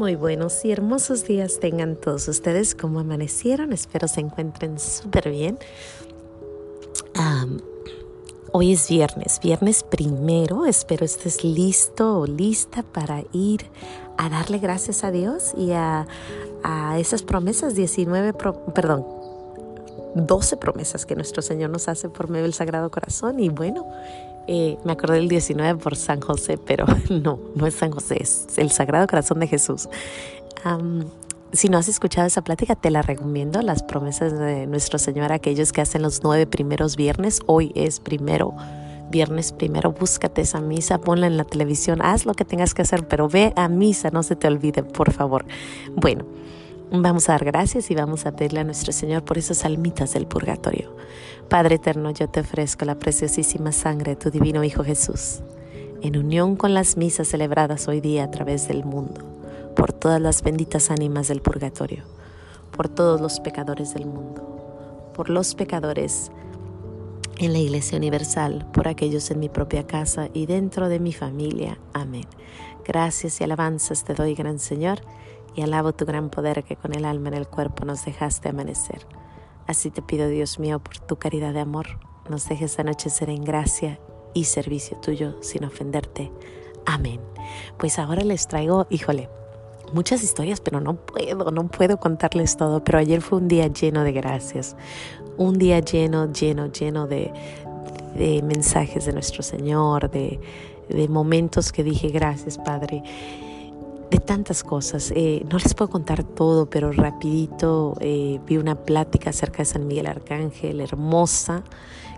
Muy buenos y hermosos días tengan todos ustedes. como amanecieron? Espero se encuentren súper bien. hoy es viernes, viernes primero. Espero estés listo o lista para ir a darle gracias a Dios y a, esas promesas, 19, perdón, 12 promesas que nuestro Señor nos hace por medio del Sagrado Corazón. Y bueno, eh, me acordé del 19 por San José, pero no, no es San José, es el Sagrado Corazón de Jesús. si no has escuchado esa plática, te la recomiendo, las promesas de nuestro Señor, aquellos que hacen los nueve primeros viernes, hoy es primero, viernes primero, búscate esa misa, ponla en la televisión, haz lo que tengas que hacer, pero ve a misa, no se te olvide, por favor. Bueno. Vamos a dar gracias y vamos a pedirle a nuestro Señor por esas almitas del purgatorio. Padre eterno, yo te ofrezco la preciosísima sangre de tu divino Hijo Jesús, en unión con las misas celebradas hoy día a través del mundo, por todas las benditas ánimas del purgatorio, por todos los pecadores del mundo, por los pecadores en la Iglesia Universal, por aquellos en mi propia casa y dentro de mi familia. Amén. Gracias y alabanzas te doy, gran Señor y alabo tu gran poder que con el alma en el cuerpo nos dejaste amanecer. Así te pido, Dios mío, por tu caridad de amor, nos dejes anochecer en gracia y servicio tuyo sin ofenderte. Amén. Pues ahora les traigo, híjole, muchas historias, pero no puedo, no puedo contarles todo, pero ayer fue un día lleno de gracias, un día lleno, lleno, lleno de, de mensajes de nuestro Señor, de, de momentos que dije gracias, Padre de tantas cosas. Eh, no les puedo contar todo, pero rapidito eh, vi una plática acerca de San Miguel Arcángel, hermosa,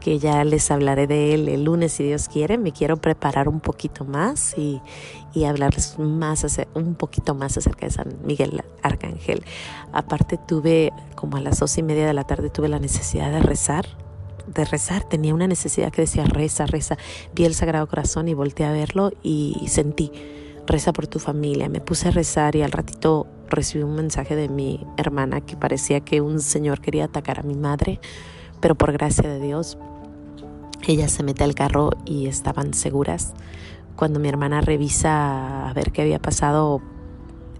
que ya les hablaré de él el lunes si Dios quiere. Me quiero preparar un poquito más y, y hablarles más, un poquito más acerca de San Miguel Arcángel. Aparte tuve, como a las dos y media de la tarde, tuve la necesidad de rezar de rezar, tenía una necesidad que decía reza, reza. Vi el Sagrado Corazón y volteé a verlo y sentí reza por tu familia. Me puse a rezar y al ratito recibí un mensaje de mi hermana que parecía que un señor quería atacar a mi madre, pero por gracia de Dios, ella se mete al carro y estaban seguras. Cuando mi hermana revisa a ver qué había pasado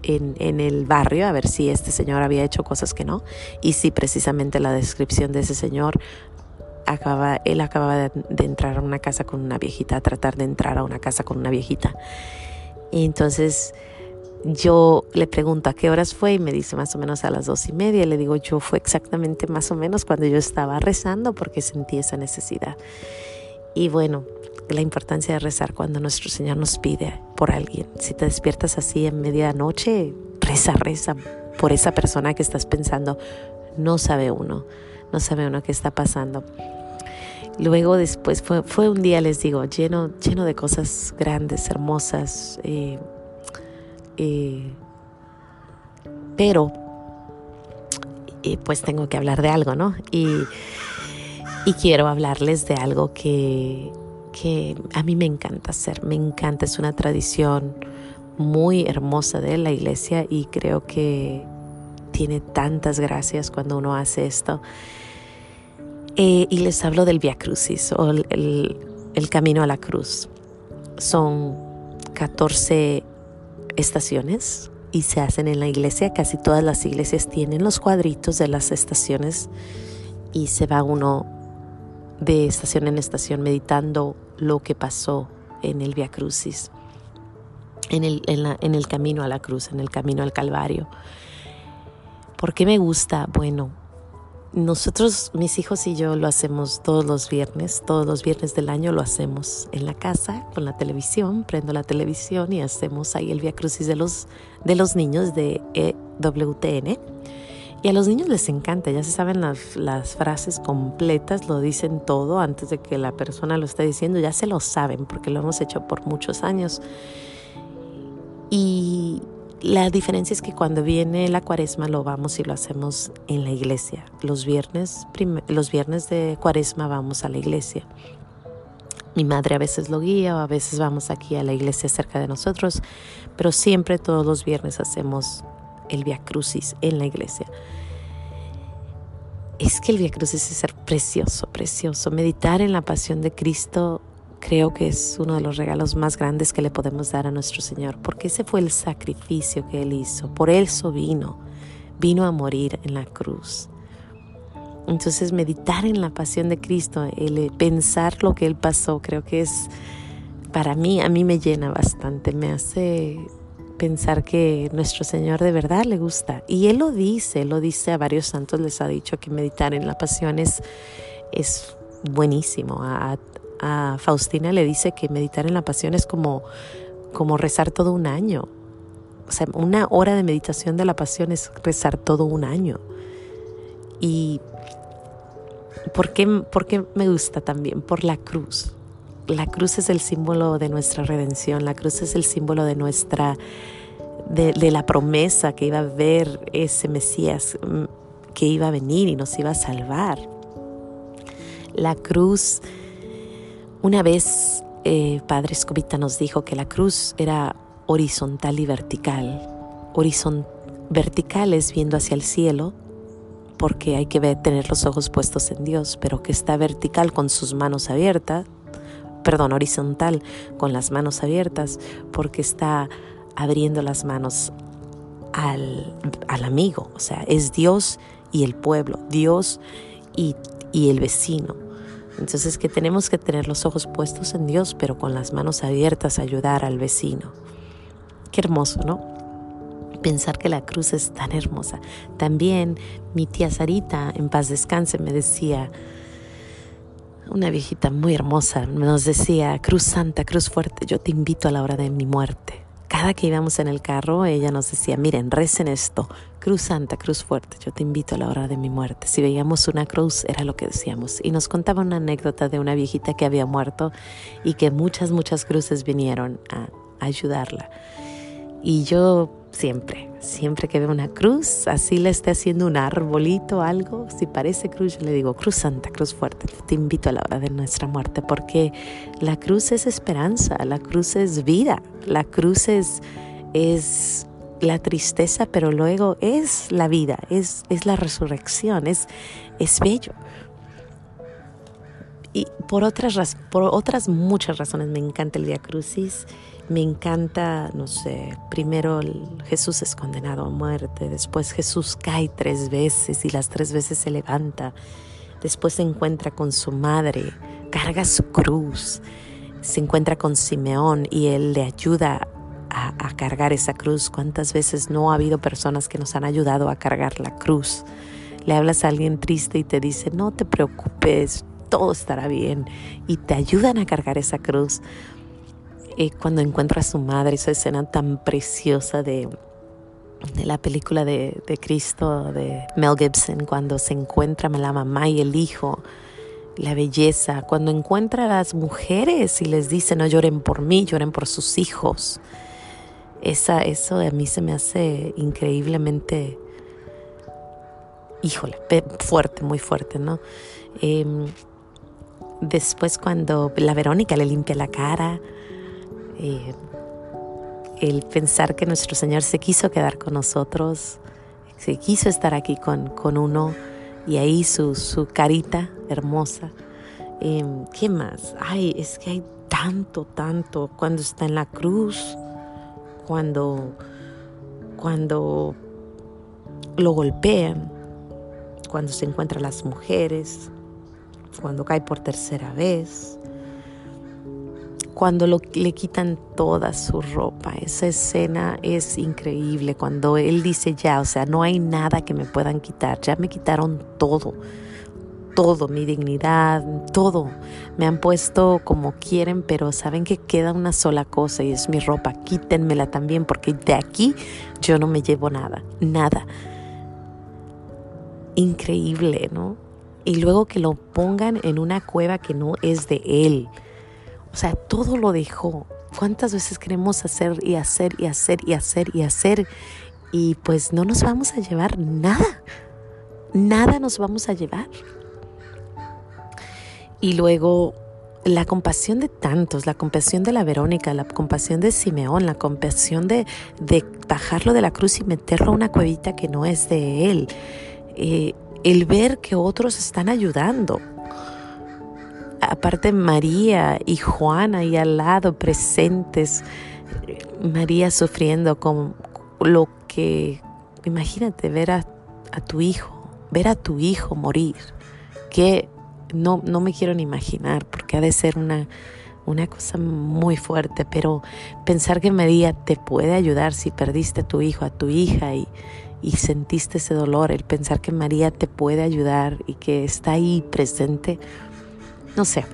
en, en, el barrio, a ver si este señor había hecho cosas que no, y si precisamente la descripción de ese señor acaba, él acababa de, de entrar a una casa con una viejita, a tratar de entrar a una casa con una viejita y entonces yo le pregunto a qué horas fue y me dice más o menos a las dos y media. le digo, yo fue exactamente más o menos cuando yo estaba rezando porque sentí esa necesidad. Y bueno, la importancia de rezar cuando nuestro Señor nos pide por alguien. Si te despiertas así en medianoche, reza, reza por esa persona que estás pensando. No sabe uno, no sabe uno qué está pasando. Luego después fue, fue un día, les digo, lleno, lleno de cosas grandes, hermosas, eh, eh, pero eh, pues tengo que hablar de algo, ¿no? Y, y quiero hablarles de algo que, que a mí me encanta hacer, me encanta, es una tradición muy hermosa de la iglesia y creo que tiene tantas gracias cuando uno hace esto. Eh, y les hablo del Via Crucis o el, camino a la cruz. Son 14 estaciones y se hacen en la iglesia. Casi todas las iglesias tienen los cuadritos de las estaciones y se va uno de estación en estación meditando lo que pasó en el Via Crucis, en el, en el camino a la cruz, en el camino al Calvario. ¿Por qué me gusta? Bueno, nosotros, mis hijos y yo, lo hacemos todos los viernes, todos los viernes del año lo hacemos en la casa con la televisión, prendo la televisión y hacemos ahí el Via Crucis de los, de los niños de EWTN. Y a los niños les encanta, ya se saben las, las frases completas, lo dicen todo antes de que la persona lo esté diciendo, ya se lo saben porque lo hemos hecho por muchos años. Y, la diferencia es que cuando viene la cuaresma lo vamos y lo hacemos en la iglesia. Los viernes, los viernes de cuaresma vamos a la iglesia. Mi madre a veces lo guía o a veces vamos aquí a la iglesia cerca de nosotros, pero siempre todos los viernes hacemos el Via Crucis en la iglesia. Es que el Via Crucis es ser precioso, precioso. Meditar en la pasión de Cristo creo que es uno de los regalos más grandes que le podemos dar a nuestro Señor, porque ese fue el sacrificio que Él hizo, por eso vino, vino a morir en la cruz. Entonces meditar en la pasión de Cristo, el pensar lo que Él pasó, creo que es, para mí, a mí me llena bastante, me hace pensar que nuestro Señor de verdad le gusta. Y Él lo dice, lo dice a varios santos, les ha dicho que meditar en la pasión es, es buenísimo. A Faustina le dice que meditar en la pasión es como, como rezar todo un año. O sea, una hora de meditación de la pasión es rezar todo un año. Y ¿por qué, por qué me gusta también? Por la cruz. La cruz es el símbolo de nuestra redención, la cruz es el símbolo de nuestra, de, de la promesa que iba a haber ese Mesías mm, que iba a venir y nos iba a salvar. La cruz una vez eh, Padre Escobita nos dijo que la cruz era horizontal y vertical. vertical es viendo hacia el cielo, porque hay que tener los ojos puestos en Dios, pero que está vertical con sus manos abiertas, perdón, horizontal con las manos abiertas, porque está abriendo las manos al, al amigo, o sea, es Dios y el pueblo, Dios y, y el vecino. Entonces que tenemos que tener los ojos puestos en Dios, pero con las manos abiertas a ayudar al vecino. Qué hermoso, ¿no? Pensar que la cruz es tan hermosa. También mi tía Sarita, en paz descanse, me decía, una viejita muy hermosa, nos decía, Cruz Santa, Cruz Fuerte, yo te invito a la hora de mi muerte cada que íbamos en el carro, ella nos decía, miren, recen esto, cruz santa, cruz fuerte, yo te invito a la hora de mi muerte. Si veíamos una cruz, era lo que decíamos. Y nos contaba una anécdota de una viejita que había muerto y que muchas, muchas cruces vinieron a ayudarla. Y yo siempre, siempre que veo una cruz, así le esté haciendo un arbolito, algo, si parece cruz, yo le digo, cruz santa, cruz fuerte, te invito a la hora de nuestra muerte, porque la cruz es esperanza, la cruz es vida, la cruz es, es la tristeza, pero luego es la vida, es, es la resurrección, es, es bello. Y por otras, por otras muchas razones me encanta el Via Crucis me encanta, no sé, primero Jesús es condenado a muerte, después Jesús cae tres veces y las tres veces se levanta, después se encuentra con su madre, carga su cruz, se encuentra con Simeón y él le ayuda a, a cargar esa cruz. ¿Cuántas veces no ha habido personas que nos han ayudado a cargar la cruz? Le hablas a alguien triste y te dice, no te preocupes, todo estará bien y te ayudan a cargar esa cruz cuando encuentra a su madre, esa escena tan preciosa de, de la película de, de, Cristo de Mel Gibson, cuando se encuentra la mamá y el hijo, la belleza, cuando encuentra a las mujeres y les dice no lloren por mí, lloren por sus hijos. Esa, eso a mí se me hace increíblemente, híjole, fuerte, muy fuerte, ¿no? Em, después cuando la Verónica le limpia la cara, eh, el pensar que nuestro Señor se quiso quedar con nosotros, se quiso estar aquí con, con uno y ahí su, su carita hermosa. Eh, ¿Qué más? Ay, es que hay tanto, tanto cuando está en la cruz, cuando, cuando lo golpean, cuando se encuentran las mujeres, cuando cae por tercera vez, cuando le quitan toda su ropa. Esa escena es increíble, cuando él dice ya, o sea, no hay nada que me puedan quitar, ya me quitaron todo, todo, mi dignidad, todo. Me han puesto como quieren, pero saben que queda una sola cosa y es mi ropa, quítenmela también porque de aquí yo no me llevo nada, nada. Increíble, ¿no? Y luego que lo pongan en una cueva que no es de él o sea, todo lo dejó. ¿Cuántas veces queremos hacer y hacer y hacer y hacer y hacer? Y pues no nos vamos a llevar nada. Nada nos vamos a llevar. Y luego la compasión de tantos, la compasión de la Verónica, la compasión de Simeón, la compasión de, de bajarlo de la cruz y meterlo a una cuevita que no es de él. Eh, el ver que otros están ayudando. Aparte María y Juana ahí al lado presentes, María sufriendo con lo que, imagínate, ver a, tu hijo, ver a tu hijo morir, que no, no me quiero ni imaginar, porque ha de ser una, una cosa muy fuerte, pero pensar que María te puede ayudar si perdiste a tu hijo, a tu hija y, y sentiste ese dolor, el pensar que María te puede ayudar y que está ahí presente, no sé.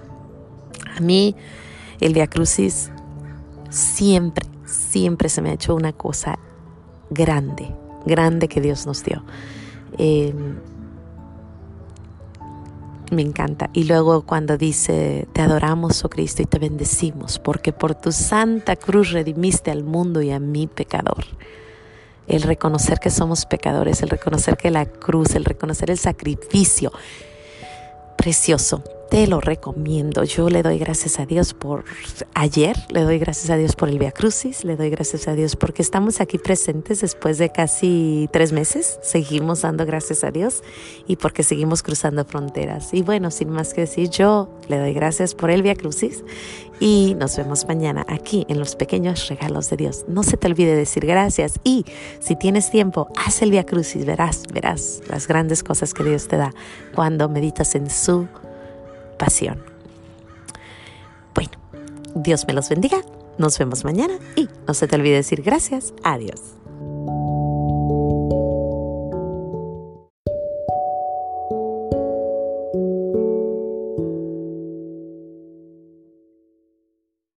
A mí el Via Crucis siempre, siempre se me ha hecho una cosa grande, grande que Dios nos dio. Em, me encanta. Y luego cuando dice, te adoramos, oh Cristo, y te bendecimos, porque por tu santa cruz redimiste al mundo y a mi pecador el reconocer que somos pecadores, el reconocer que la cruz, el reconocer el sacrificio precioso te lo recomiendo. Yo le doy gracias a Dios por ayer, le doy gracias a Dios por el Via Crucis, le doy gracias a Dios porque estamos aquí presentes después de casi tres meses. Seguimos dando gracias a Dios y porque seguimos cruzando fronteras. Y bueno, sin más que decir, yo le doy gracias por el Via Crucis y nos vemos mañana aquí en los pequeños regalos de Dios. No se te olvide decir gracias y si tienes tiempo, haz el Via Crucis, verás, verás las grandes cosas que Dios te da cuando meditas en su pasión. Bueno, Dios me los bendiga. Nos vemos mañana y no se te olvide decir gracias. Adiós.